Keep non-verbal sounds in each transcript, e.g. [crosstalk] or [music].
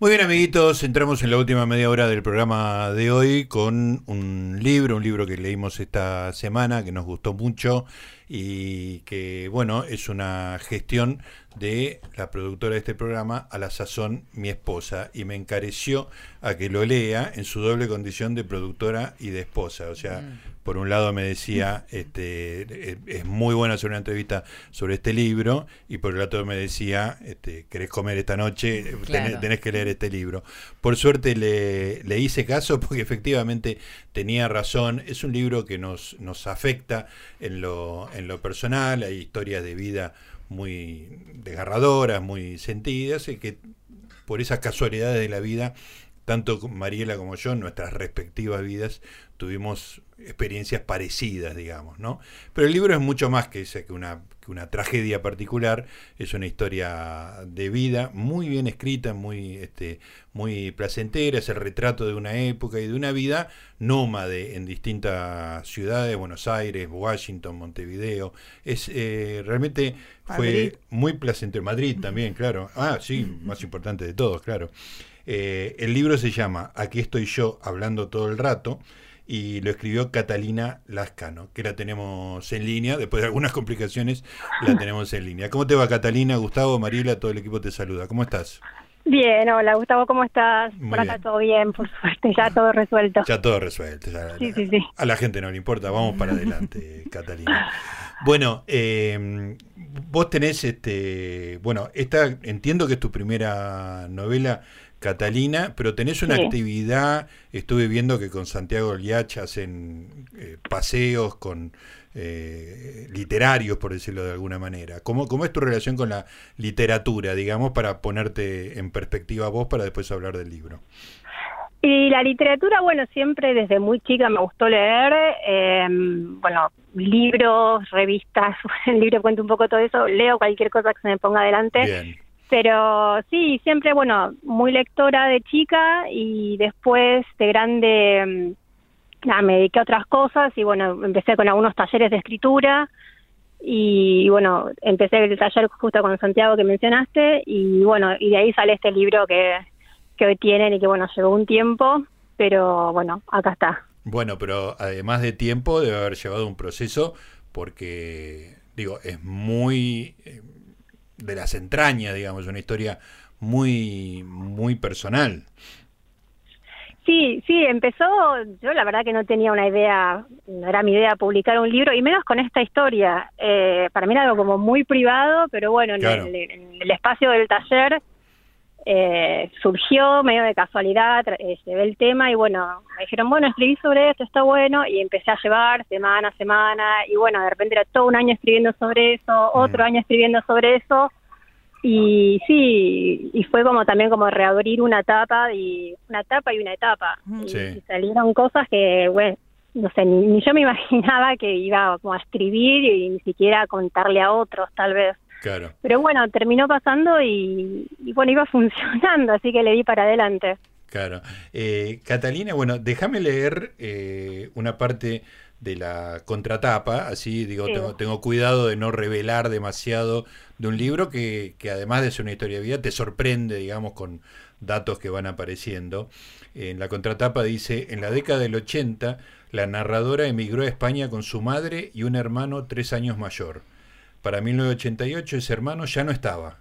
Muy bien amiguitos, entramos en la última media hora del programa de hoy con un libro, un libro que leímos esta semana que nos gustó mucho y que bueno, es una gestión de la productora de este programa, a la sazón mi esposa, y me encareció a que lo lea en su doble condición de productora y de esposa. O sea, mm. por un lado me decía, [laughs] este, es muy bueno hacer una entrevista sobre este libro, y por el otro me decía, este, ¿querés comer esta noche? Tenés, que leer este libro. Por suerte le, le hice caso [laughs] porque efectivamente tenía razón. Es un libro que nos, nos afecta en lo, en lo personal, hay historias de vida muy desgarradoras, muy sentidas, y que por esas casualidades de la vida, tanto Mariela como yo, en nuestras respectivas vidas, tuvimos experiencias parecidas, digamos, ¿no? Pero el libro es mucho más que, que, una, que una tragedia particular, es una historia de vida muy bien escrita, muy, este, muy placentera, es el retrato de una época y de una vida nómade en distintas ciudades, Buenos Aires, Washington, Montevideo, es eh, realmente fue muy placentero, Madrid [laughs] también, claro, ah, sí, más importante de todos, claro. Eh, el libro se llama Aquí estoy yo hablando todo el rato, y lo escribió Catalina Lascano, que la tenemos en línea, después de algunas complicaciones la [laughs] tenemos en línea. ¿Cómo te va Catalina, Gustavo, Mariela, todo el equipo te saluda? ¿Cómo estás? Bien, hola Gustavo, ¿cómo estás? por acá todo bien, por suerte, ya todo resuelto. Ya todo resuelto. sí, sí, sí. A la gente no le importa, vamos para adelante, [laughs] Catalina. Bueno, eh, vos tenés, este, bueno, esta entiendo que es tu primera novela Catalina, pero tenés una actividad, estuve viendo que con Santiago Liach hacen eh, paseos con eh, literarios, por decirlo de alguna manera. ¿Cómo, ¿Cómo es tu relación con la literatura, digamos, para ponerte en perspectiva vos para después hablar del libro? Y la literatura, bueno, siempre desde muy chica me gustó leer, em, bueno, libros, revistas, [laughs] el libro cuento un poco todo eso, leo cualquier cosa que se me ponga adelante. Bien pero sí, siempre, bueno, muy lectora de chica y después de grande mm, me dediqué a otras cosas y bueno, empecé con algunos talleres de escritura y bueno, empecé el taller justo con Santiago que mencionaste y bueno, y de ahí sale este libro que, que hoy tienen y que bueno, llevó un tiempo, pero bueno, acá está. Bueno, pero además de tiempo debe haber llevado un proceso porque, digo, es muy... De las entrañas, digamos, una historia muy, muy personal. Sí, sí, empezó, yo la verdad que no tenía una idea, no era mi idea publicar un libro, y menos con esta historia. Eh, para mí era algo como muy privado, pero bueno, en, el, espacio del taller eh, surgió medio de casualidad, eh, ve el tema y bueno, me dijeron, bueno, escribí sobre esto, está bueno, y empecé a llevar semana a semana, y bueno, de repente era todo un año escribiendo sobre eso, otro año escribiendo sobre eso, y sí, y fue como también como reabrir una etapa y una etapa y una etapa. Y, salieron cosas que, bueno, no sé, ni, yo me [laughs] imaginaba que iba como a escribir y ni siquiera a contarle a otros, tal vez. Claro. Pero bueno, terminó pasando y, bueno, iba [laughs] funcionando, así que le di para adelante. Claro. Eh, Catalina, bueno, déjame leer eh, una parte de la contratapa, así digo, tengo, cuidado de no revelar demasiado de un libro que, que, además de ser una historia de vida, te sorprende, digamos, con datos que van apareciendo. En la contratapa dice, en la década del 80, la narradora emigró a España con su madre y un hermano tres años mayor. Para 1988 ese hermano ya no estaba.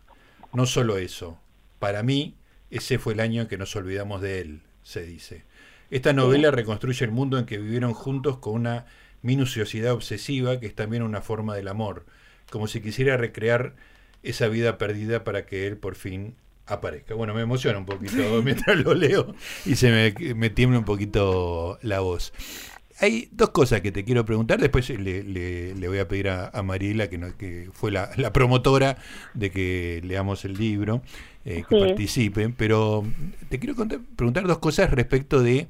No solo eso, para mí ese fue el año en que nos olvidamos de él, se dice. Esta novela reconstruye el mundo en que vivieron juntos con una minuciosidad obsesiva que es también una forma del amor, como si quisiera recrear esa vida perdida para que él por fin aparezca. Bueno, me emociona un poquito [laughs] mientras lo leo y se me, me tiembla un poquito la voz. Hay dos cosas que te quiero preguntar, después le, le, voy a pedir a, a Mariela, que, que fue la, la, promotora de que leamos el libro, eh, que participen, pero te quiero preguntar dos cosas respecto de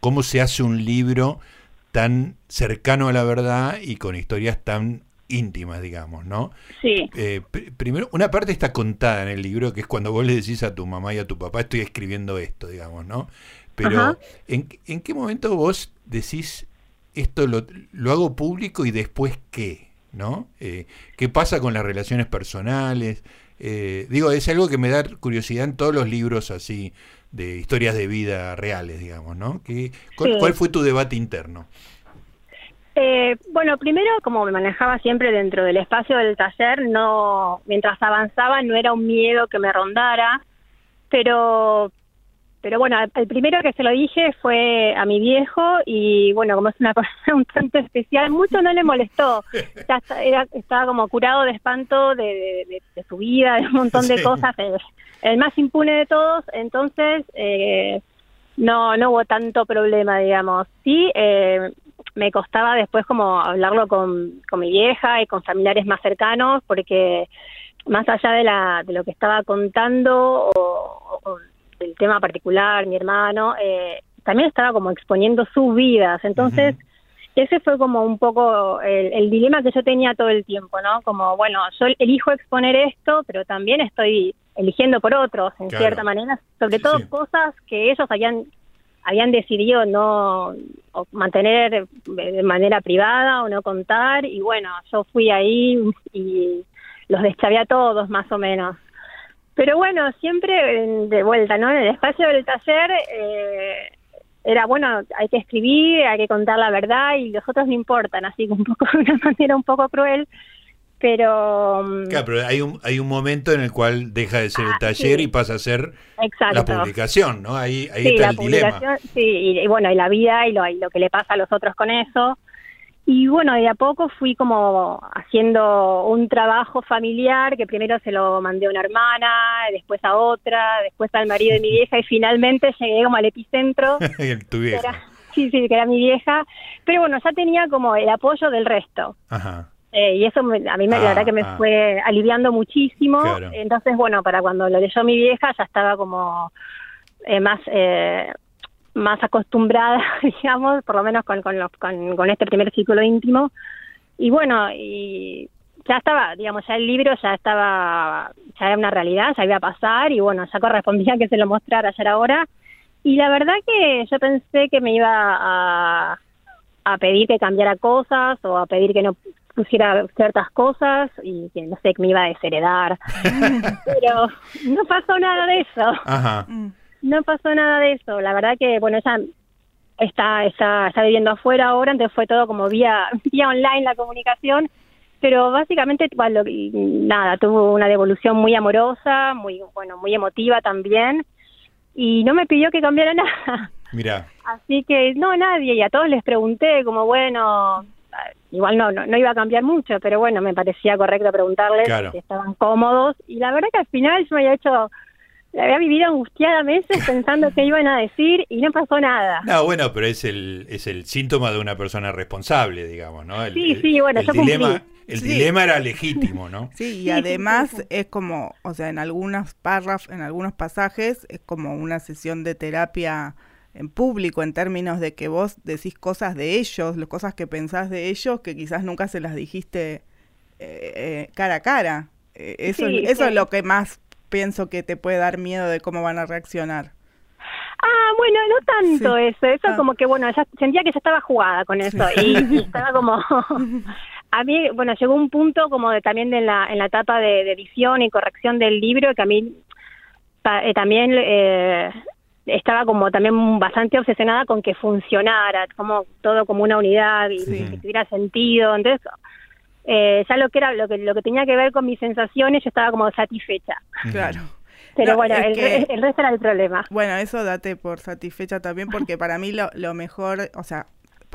cómo se hace un libro tan cercano a la verdad y con historias tan íntimas, digamos, ¿no? Sí. Eh, primero, una parte está contada en el libro, que es cuando vos le decís a tu mamá y a tu papá, estoy escribiendo esto, digamos, ¿no? Pero, ¿en, ¿en, qué momento vos decís esto lo, lo, hago público y después qué? ¿No? Eh, ¿Qué pasa con las relaciones personales? Eh, digo, es algo que me da curiosidad en todos los libros así de historias de vida reales, digamos, ¿no? ¿Qué, cuál, fue tu debate interno? Eh, bueno, primero, como me manejaba siempre dentro del espacio del taller, no, mientras avanzaba no era un miedo que me rondara, pero pero bueno, el primero que se lo dije fue a mi viejo y bueno, como es una persona [laughs] un tanto especial, mucho no le molestó. Ya era, estaba como curado de espanto de, su vida, de un montón de cosas, el, más impune de todos, entonces eh, no, no hubo tanto problema, digamos. Sí, eh, me costaba después como hablarlo con, con mi vieja y con familiares más cercanos porque más allá de, la, de lo que estaba contando o el tema particular, mi hermano, eh, también estaba como exponiendo sus vidas. Entonces, ese fue como un poco el, dilema que yo tenía todo el tiempo, ¿no? Como, bueno, yo elijo exponer esto, pero también estoy eligiendo por otros, en cierta manera, sobre todo cosas que ellos habían habían decidido no mantener de manera privada o no contar y bueno, yo fui ahí y los deschavé a todos más o menos. Pero bueno, siempre de vuelta, ¿no? En el espacio del taller eh, era, bueno, hay que escribir, hay que contar la verdad y los otros no importan, así que un poco [laughs] de una manera un poco cruel, pero... Mm, claro, pero hay un, hay un momento en el cual deja de ser el ah, taller y pasa a ser la publicación, ¿no? Ahí, ahí está el dilema. Sí, y, bueno, y la vida y lo, y lo que le pasa a los otros con eso. Y bueno, de a poco fui como haciendo un trabajo familiar que primero se lo mandé a una hermana, después a otra, después al marido de mi vieja y [laughs] finalmente llegué como al epicentro. [laughs] tu vieja. sí, sí, que era mi vieja. Pero bueno, ya tenía como el apoyo del resto. Ajá. Eh, y eso a mí me, la verdad que me ah, ah. fue aliviando muchísimo. Entonces, bueno, para cuando lo leyó mi vieja ya estaba como eh, más eh, más acostumbrada, [laughs] digamos, por lo menos con, con, los, con, este primer círculo íntimo. Y bueno, y ya estaba, digamos, ya el libro ya estaba, ya era una realidad, ya iba a pasar y bueno, ya correspondía [laughs] que se lo mostrara ayer ahora. Y la verdad que yo pensé que me iba a, a pedir que cambiara cosas o a pedir que no pusiera ciertas cosas y que no sé, que me iba a desheredar. [laughs] Pero no pasó nada de eso. Ajá. Mm. No pasó nada de eso. La verdad que, bueno, ella está, está, está viviendo afuera ahora, entonces fue todo como vía, [laughs] vía online la comunicación. Pero básicamente, bueno, nada, tuvo una devolución muy amorosa, muy, bueno, muy emotiva también. Y no me pidió que cambiara [laughs] nada. Mira. Así que, no, nadie. Y a todos les pregunté, como, bueno, igual no, no, iba a cambiar mucho, pero bueno, me parecía correcto preguntarles si estaban cómodos. Y la verdad que al final yo me había hecho la había vivido angustiada meses pensando qué iban a decir y no pasó nada. No, bueno, pero es el, es el síntoma de una persona responsable, digamos, ¿no? sí, sí, bueno, el dilema, El dilema era legítimo, ¿no? Sí, y además es como, o sea, en algunos párrafos, en algunos pasajes, es como una sesión de terapia en público en términos de que vos decís cosas de ellos, las cosas que pensás de ellos que quizás nunca se las dijiste eh, eh, cara a cara. Eh, eso, eso es lo que más pienso que te puede dar miedo de cómo van a reaccionar. Ah, bueno, no tanto eso, eso ah. como que bueno, ya sentía que ya estaba jugada con eso y, estaba como [laughs] a mí, bueno, llegó un punto como de también en la en la etapa de, edición y corrección del libro que a mí eh, también eh, estaba como también bastante obsesionada con que funcionara, como todo como una unidad y que tuviera sentido, entonces eh, ya lo que era lo que lo que tenía que ver con mis sensaciones yo estaba como satisfecha. Claro. Pero bueno el, el, resto era el problema. Bueno eso date por satisfecha también porque para mí lo, lo mejor o sea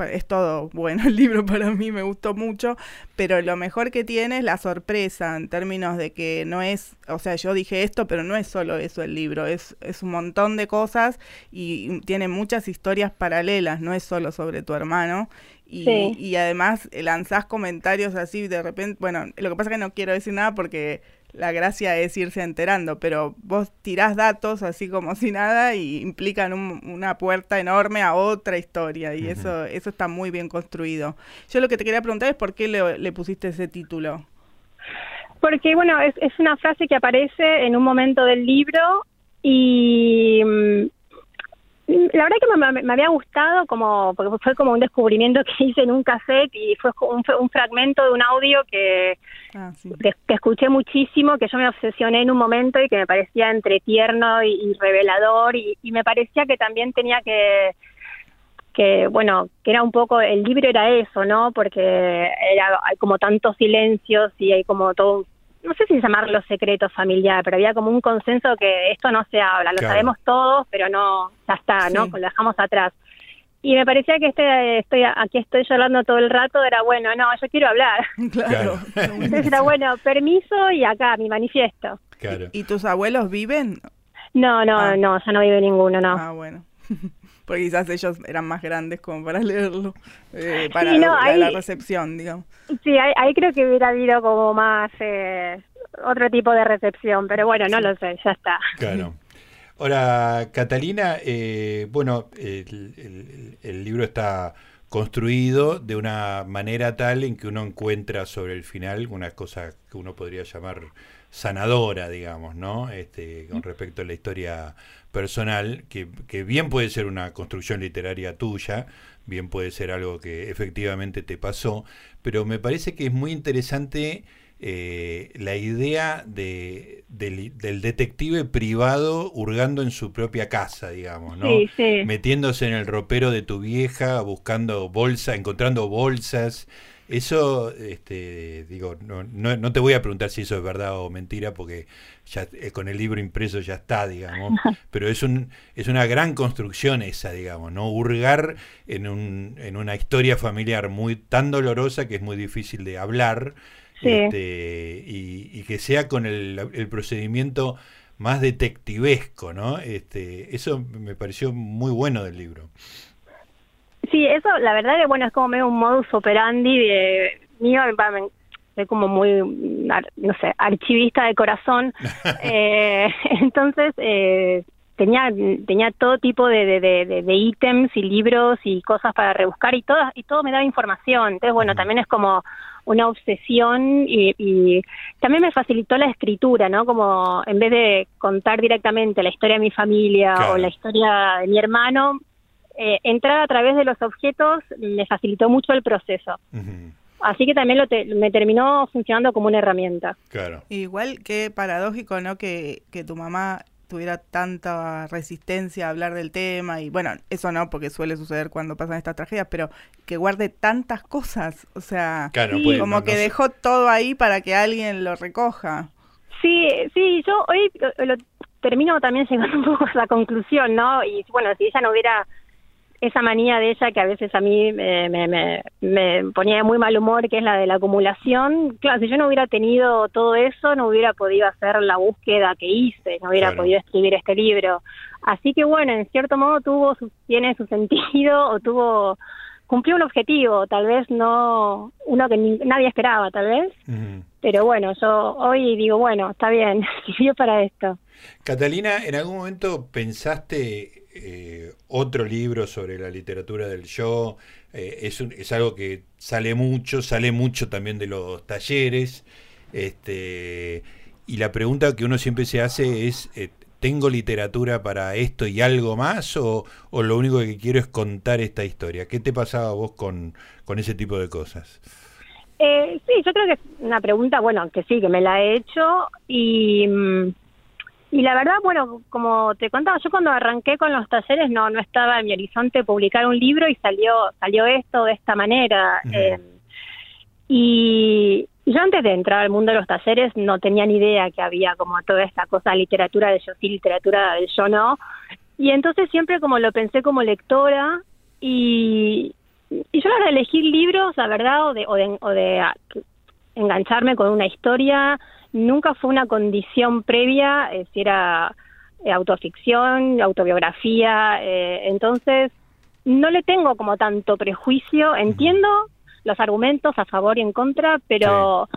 es todo bueno el libro para mí, me gustó mucho, pero lo mejor que tiene es la sorpresa en términos de que no es, o sea, yo dije esto, pero no es solo eso el libro, es, es un montón de cosas y tiene muchas historias paralelas, no es solo sobre tu hermano. Y, y además lanzás comentarios así de repente, bueno, lo que pasa es que no quiero decir nada porque la gracia es irse enterando, pero vos tirás datos así como si nada y implican una puerta enorme a otra historia y eso, eso está muy bien construido. Yo lo que te quería preguntar es por qué le, pusiste ese título. Porque, bueno, es, es, una frase que aparece en un momento del libro y mm, la verdad que me, había gustado como, porque fue como un descubrimiento [laughs] que hice en un cassette y fue un, un fragmento de un audio que, ah, que, escuché muchísimo, que yo me obsesioné en un momento y que me parecía entre tierno y, revelador y, me parecía que también tenía que que bueno que era un poco el libro era eso no porque era hay como tantos silencios y hay como todo no sé si llamarlo secreto familiar, pero había como un consenso que esto no se habla, lo sabemos todos, pero no, ya está, ¿no? Lo dejamos atrás. Y me parecía que este, estoy, aquí estoy llorando todo el rato, era bueno, no, yo quiero hablar. [laughs] Claro. Entonces era bueno, permiso y acá, mi manifiesto. Claro. ¿Y tus abuelos viven? No, no, ah. no, ya no vive ninguno, no. Ah, bueno. [laughs] Porque quizás ellos eran más grandes como para [laughs] leerlo, eh, para la, recepción, digamos. Sí, ahí, creo que hubiera habido como más eh, otro tipo de recepción, pero bueno, no lo sé, ya está. Claro. Ahora, Catalina, eh, bueno, el, el, libro está construido de una manera tal en que uno encuentra sobre el final una cosa que uno podría llamar sanadora, digamos, ¿no? Este, con respecto a la historia personal, que, que, bien puede ser una construcción literaria tuya, bien puede ser algo que efectivamente te pasó, pero me parece que es muy interesante eh, la idea de, del, detective privado hurgando en su propia casa, digamos, ¿no? Metiéndose en el ropero de tu vieja, buscando bolsas, encontrando bolsas, eso, este, digo, no, no, te voy a preguntar si eso es verdad o mentira, porque ya eh, con el libro impreso ya está, digamos, [laughs] pero es, un, es una gran construcción esa, digamos, ¿no? Hurgar en, un, en una historia familiar muy tan dolorosa que es muy difícil de hablar, este, y, que sea con el, el procedimiento más detectivesco, ¿no? Este, eso me pareció muy bueno del libro. Sí, eso, la verdad que bueno, es como medio un modus operandi de mío, soy como muy, no sé, archivista de corazón. [laughs] eh, entonces, eh, tenía tenía todo tipo de, de, de, ítems y libros y cosas para rebuscar y todo, y todo me daba información. Entonces, bueno, también es como una obsesión y, y, también me facilitó la escritura, ¿no? Como en vez de contar directamente la historia de mi familia o la historia de mi hermano, eh, entrar a través de los objetos me facilitó mucho el proceso. Así que también lo me terminó funcionando como una herramienta. Claro. Igual que paradójico, ¿no? Que, que tu mamá tuviera tanta resistencia a hablar del tema y bueno, eso no, porque suele suceder cuando pasan estas tragedias, pero que guarde tantas cosas, o sea, como que dejó todo ahí para que alguien lo recoja. Sí, sí, yo hoy lo, termino también [laughs] llegando un poco a la conclusión, ¿no? Y bueno, si ella no hubiera esa manía de ella que a veces a mí me, me, me, ponía de muy mal humor, que es la de la acumulación. Claro, si yo no hubiera tenido todo eso, no hubiera podido hacer la búsqueda que hice, no hubiera podido escribir este libro. Así que bueno, en cierto modo tuvo su, tiene su sentido o tuvo cumplió un objetivo, tal vez no uno que nadie esperaba, tal vez. Pero bueno, yo hoy digo, bueno, está bien, [laughs] sirvió para esto. Catalina, ¿en algún momento pensaste eh, otro libro sobre la literatura del yo. Eh, es, es algo que sale mucho, sale mucho también de los talleres. Este, y la pregunta que uno siempre se hace es, eh, ¿tengo literatura para esto y algo más? O, o, lo único que quiero es contar esta historia? ¿Qué te pasaba vos con, con ese tipo de cosas? sí, yo creo que es una pregunta, bueno, que sí, que me la he hecho y... Mm, y la verdad, bueno, como te contaba, yo cuando arranqué con los talleres no no estaba en mi horizonte publicar un libro y salió salió esto de esta manera. Eh, y yo antes de entrar al mundo de los talleres no tenía ni idea que había como toda esta cosa, literatura de yo sí, literatura de yo no. Y entonces siempre como lo pensé como lectora y, y yo a la de elegir libros, la verdad, o de, o de, o de engancharme con una historia, nunca fue una condición previa, eh, si era eh, autoficción, autobiografía, eh, entonces no le tengo como tanto prejuicio, entiendo los argumentos a favor y en contra, pero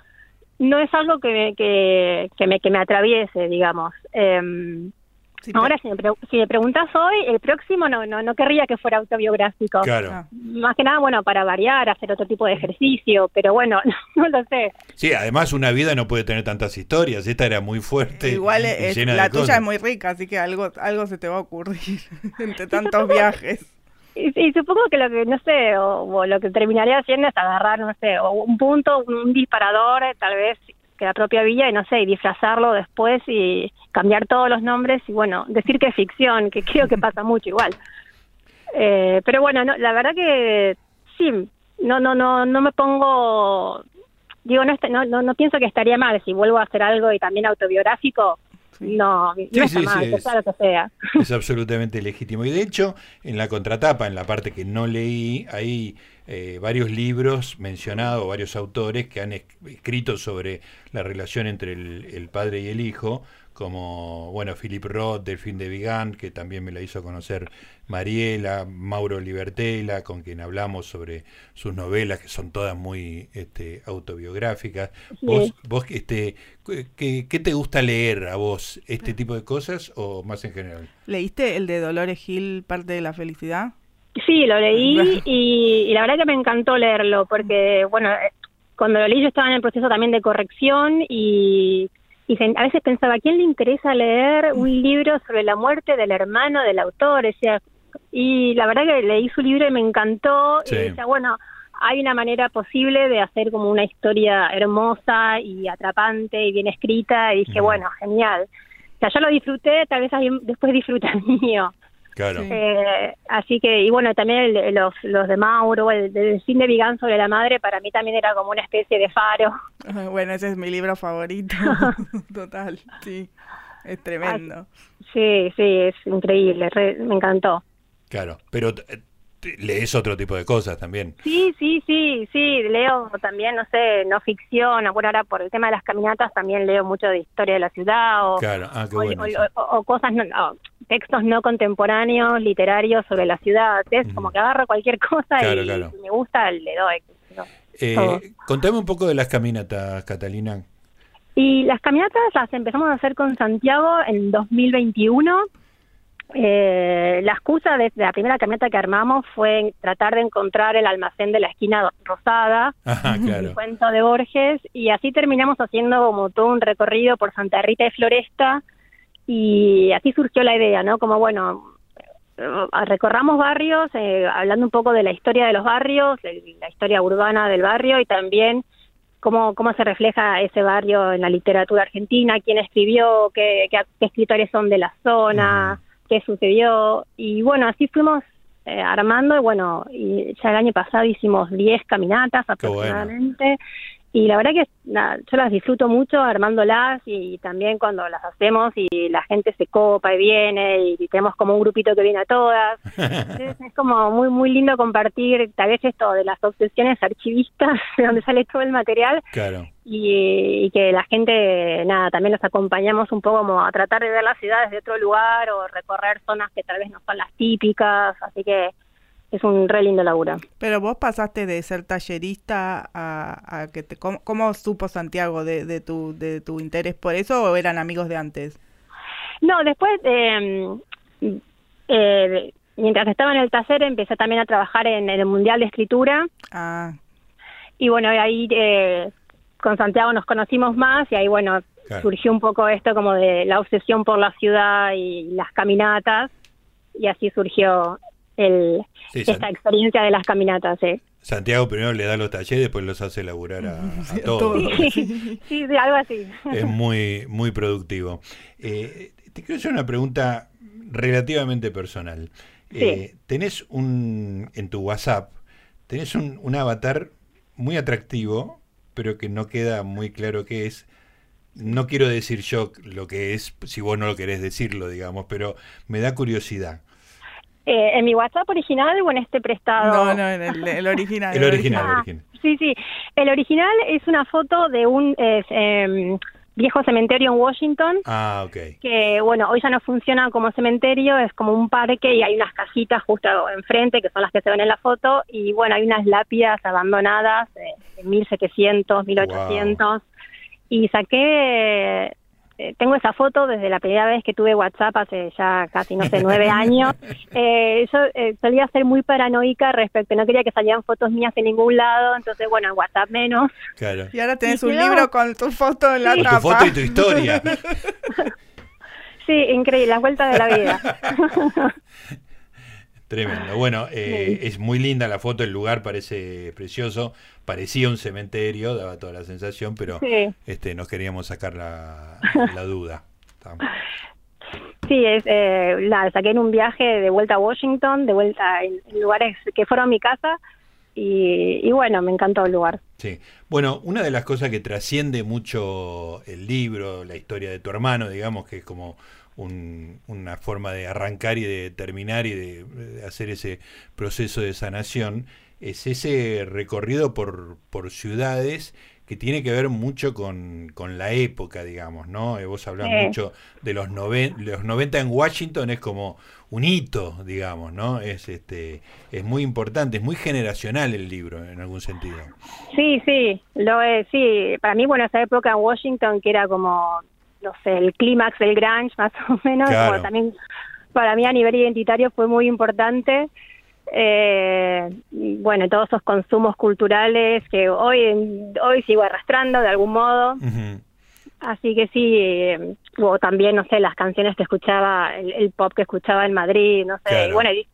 no es algo que, que, que, me, que me atraviese, digamos. Ahora, si me, si me preguntas hoy, el próximo no, no, no querría que fuera autobiográfico. Claro. Ah. Más que nada, bueno, para variar, hacer otro tipo de ejercicio, pero bueno, [laughs] no, lo sé. Sí, además una vida no puede tener tantas historias. Esta era muy fuerte. Igual la tuya es muy rica, así que algo, algo se te va a ocurrir [laughs] entre tantos viajes. Y, supongo que lo que, no sé, o, lo que terminaría haciendo es agarrar, no sé, o un punto, un disparador, tal vez que la propia villa, y no sé, y disfrazarlo después y cambiar todos los nombres y bueno, decir que es ficción, que creo que pasa mucho igual. Eh, pero bueno, no, la verdad que sí, no, no, no, no me pongo, digo, no, no, no, no pienso que estaría mal si vuelvo a hacer algo y también autobiográfico, no, no está mal, que sea lo que sea. Es absolutamente legítimo. Y de hecho, en la contratapa, en la parte que no leí, hay eh, varios libros mencionados, varios autores que han escrito sobre la relación entre el padre y el hijo, como, bueno, Philip Roth, Delfín de Vigan, que también me la hizo conocer Mariela, Mauro Libertela, con quien hablamos sobre sus novelas, que son todas muy este, autobiográficas. ¿Vos, vos este, ¿qué, te gusta leer a vos? ¿Este tipo de cosas o más en general? ¿Leíste el de Dolores Gil, Parte de la Felicidad? Sí, lo leí [laughs] y, y la verdad que me encantó leerlo, porque, bueno, eh, cuando lo leí yo estaba en el proceso también de corrección y y a veces pensaba, ¿a quién le interesa leer un libro sobre la muerte del hermano del autor? O sea, y la verdad que leí su libro y me encantó. Y decía, bueno, hay una manera posible de hacer como una historia hermosa y atrapante y bien escrita. Y dije, bueno, genial. O sea, yo lo disfruté, tal vez alguien después disfruta [laughs] mío. Claro. Eh, así que, y bueno, también los, los de Mauro, el del cine de Vigán sobre la madre, para mí también era como una especie de faro. [laughs] Bueno, ese es mi libro favorito. [laughs] Total, sí. Es tremendo. sí, sí, es increíble, me encantó. Claro, pero eh, lees otro tipo de cosas también. Sí, sí, sí, sí, leo también, no sé, no ficción, bueno, ahora por el tema de las caminatas también leo mucho de historia de la ciudad o, claro. ah, qué bueno o, cosas, no, textos no contemporáneos, literarios sobre la ciudad, es como que agarro cualquier cosa y me gusta, le doy. Eh, contame un poco de las caminatas, Catalina. Y las caminatas las empezamos a hacer con Santiago en 2021 eh, la excusa de, la primera camioneta que armamos fue tratar de encontrar el almacén de la esquina rosada, el cuento de Borges, y así terminamos haciendo como todo un recorrido por Santa Rita y Floresta, y así surgió la idea, ¿no? Como bueno, eh, recorramos barrios, eh, hablando un poco de la historia de los barrios, la historia urbana del barrio y también cómo, cómo se refleja ese barrio en la literatura argentina, quién escribió, qué, qué, escritores son de la zona qué sucedió. Y bueno, así fuimos eh, armando y bueno, y ya el año pasado hicimos 10 caminatas aproximadamente. Y la verdad que yo las disfruto mucho armándolas y también cuando las hacemos y la gente se copa y viene y tenemos como un grupito que viene a todas. [laughs] es como muy muy lindo compartir tal vez esto de las obsesiones archivistas, [laughs] de donde sale todo el material. Claro. Y, que la gente, nada, también los acompañamos un poco como a tratar de ver las ciudades de otro lugar o recorrer zonas que tal vez no son las típicas. Así que es un re lindo laburo. Pero vos pasaste de ser tallerista a, que te, ¿cómo, supo Santiago de, de, tu, de tu interés por eso o eran amigos de antes? No, después, eh, eh, mientras estaba en el taller empecé también a trabajar en, el Mundial de Escritura. Ah. Y bueno, ahí eh, con Santiago nos conocimos más y ahí bueno, surgió un poco esto como de la obsesión por la ciudad y las caminatas y así surgió el, esta experiencia de las caminatas. Santiago primero le da los talleres, después los hace laburar a, [laughs] todos. Sí, algo así. Es muy, muy productivo. Eh, te quiero hacer una pregunta relativamente personal. Eh, tenés un, en tu WhatsApp, tenés un, un avatar muy atractivo, pero que no queda muy claro qué es. No quiero decir yo lo que es, si vos no lo querés decirlo, digamos, pero me da curiosidad. Eh, ¿En mi WhatsApp original o en este prestado? No, no, en el, original. el original, [laughs] el original. sí, sí. El original es una foto de un em, viejo cementerio en Washington. Ah, ok. Que, bueno, hoy ya no funciona como cementerio, es como un parque y hay unas casitas justo enfrente, que son las que se ven en la foto, y bueno, hay unas lápidas abandonadas de 1700, 1800. Y saqué eh, tengo esa foto desde la primera vez que tuve WhatsApp hace ya casi, no sé, nueve [laughs] años. Eh, yo eh, solía ser muy paranoica respecto, no quería que salieran fotos mías en ningún lado, entonces bueno, en WhatsApp menos. Claro. Y ahora tenés un libro con tu foto en la tapa. tu foto y tu historia. [laughs] sí, increíble, las vueltas de la vida. [laughs] Tremendo. Bueno, eh, es muy linda la foto, el lugar parece precioso, parecía un cementerio, daba toda la sensación, pero este, nos queríamos sacar la, [laughs] duda. Sí, es, eh, la saqué en un viaje de vuelta a Washington, de vuelta en, lugares que fueron mi casa, y, y, bueno, me encantó el lugar. Sí, bueno, una de las cosas que trasciende mucho el libro, la historia de tu hermano, digamos, que es como una forma de arrancar y de terminar y de, hacer ese proceso de sanación, es ese recorrido por, por ciudades que tiene que ver mucho con, la época, digamos, ¿no? Eh, vos hablás mucho de los, los 90 en Washington, es como un hito, digamos, ¿no? Es, este, es muy importante, es muy generacional el libro, en algún sentido. Sí, sí, lo es, sí. Para mí, bueno, esa época en Washington, que era como no sé, el clímax del grunge [laughs] más o menos, también para mí a nivel identitario fue muy importante. Eh, bueno, todos esos consumos culturales que hoy, hoy sigo arrastrando de algún modo. Así que sí, eh, o también, no sé, las canciones que escuchaba, el, pop que escuchaba en Madrid, no sé, bueno, y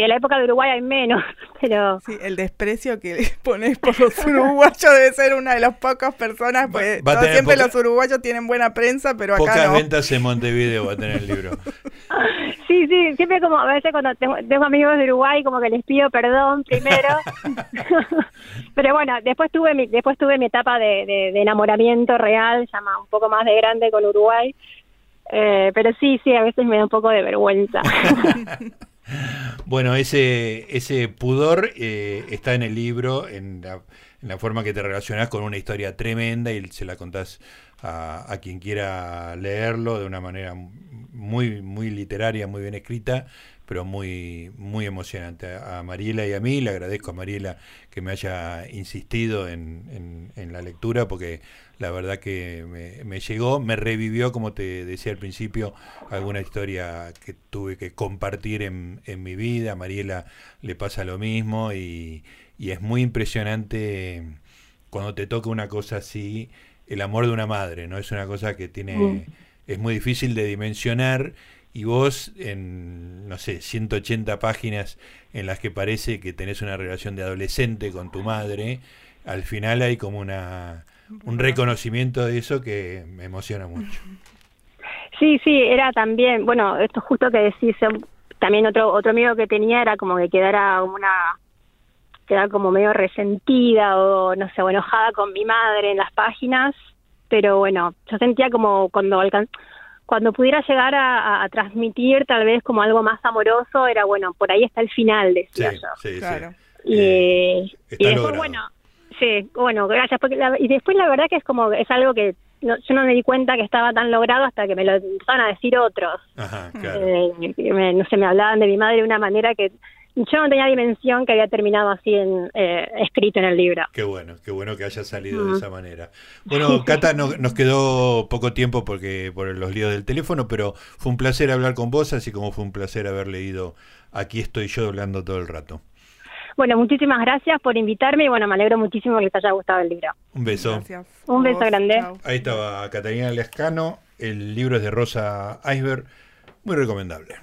de la época de Uruguay hay menos, [laughs] pero... Sí, el desprecio que le pones por los uruguayos debe ser una de las pocas personas, pues siempre los uruguayos tienen buena prensa, pero acá Pocas ventas en Montevideo va a tener el libro. [laughs] sí, sí, siempre como a veces cuando tengo, amigos de Uruguay como que les pido perdón primero, [laughs] pero bueno, después tuve mi, después tuve mi etapa de, de, enamoramiento real, llama un poco más de grande con Uruguay, eh, pero sí, sí, a veces me da un poco de vergüenza. Bueno, ese, ese pudor eh, está en el libro, en la, forma que te relacionas con una historia tremenda y se la contás a, a, quien quiera leerlo de una manera muy, muy literaria, muy bien escrita, pero muy, muy emocionante. A Mariela y a mí le agradezco a Mariela que me haya insistido en, en, la lectura porque la verdad que me, me, llegó, me revivió, como te decía al principio, alguna historia que tuve que compartir en, en mi vida. A Mariela le pasa lo mismo y, y es muy impresionante cuando te toca una cosa así, el amor de una madre, ¿no? Es una cosa que tiene, mm. es muy difícil de dimensionar y vos en, no sé, 180 páginas en las que parece que tenés una relación de adolescente con tu madre, al final hay como una un reconocimiento de eso que me emociona mucho. Sí, sí, era también, bueno, esto justo que decís, también otro otro amigo que tenía era como que quedara una quedara como medio resentida o no sé, o enojada con mi madre en las páginas, pero bueno, yo sentía como cuando alcanzó cuando pudiera llegar a, transmitir tal vez como algo más amoroso, era bueno, por ahí está el final, decía yo. Sí, claro. Y, eh, y después, bueno, sí, bueno, gracias. Porque y después la verdad que es como, es algo que yo no me di cuenta que estaba tan logrado hasta que me lo empezaron a decir otros. Ajá, claro. Eh, no sé, me hablaban de mi madre de una manera que yo no tenía dimensión que había terminado así en, eh, escrito en el libro. Qué bueno, qué bueno que haya salido de esa manera. Bueno, Cata, nos quedó poco tiempo porque por los líos del teléfono, pero fue un placer hablar con vos, así como fue un placer haber leído Aquí estoy yo hablando todo el rato. Bueno, muchísimas gracias por invitarme y bueno, me alegro muchísimo que te haya gustado el libro. Un beso. Un beso grande. Ahí estaba Catalina Lescano, el libro es de Rosa Iceberg, muy recomendable.